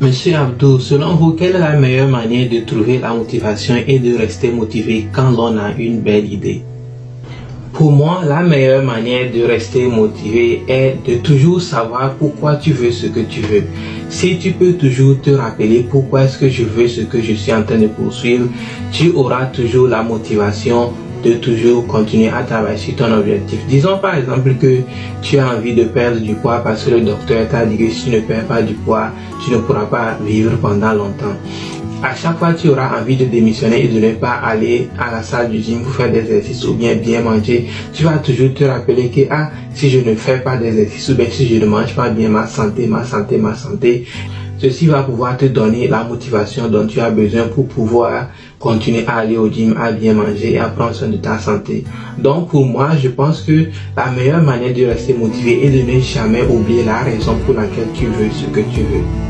Monsieur Abdou, selon vous, quelle est la meilleure manière de trouver la motivation et de rester motivé quand on a une belle idée? Pour moi, la meilleure manière de rester motivé est de toujours savoir pourquoi tu veux ce que tu veux. Si tu peux toujours te rappeler pourquoi est-ce que je veux ce que je suis en train de poursuivre, tu auras toujours la motivation de toujours continuer à travailler sur ton objectif. Disons par exemple que tu as envie de perdre du poids parce que le docteur t'a dit que si tu ne perds pas du poids, tu ne pourras pas vivre pendant longtemps. À chaque fois, tu auras envie de démissionner et de ne pas aller à la salle du gym pour faire des exercices ou bien bien manger. Tu vas toujours te rappeler que ah, si je ne fais pas d'exercice ou bien si je ne mange pas bien ma santé, ma santé, ma santé, Ceci va pouvoir te donner la motivation dont tu as besoin pour pouvoir continuer à aller au gym, à bien manger et à prendre soin de ta santé. Donc pour moi, je pense que la meilleure manière de rester motivé est de ne jamais oublier la raison pour laquelle tu veux ce que tu veux.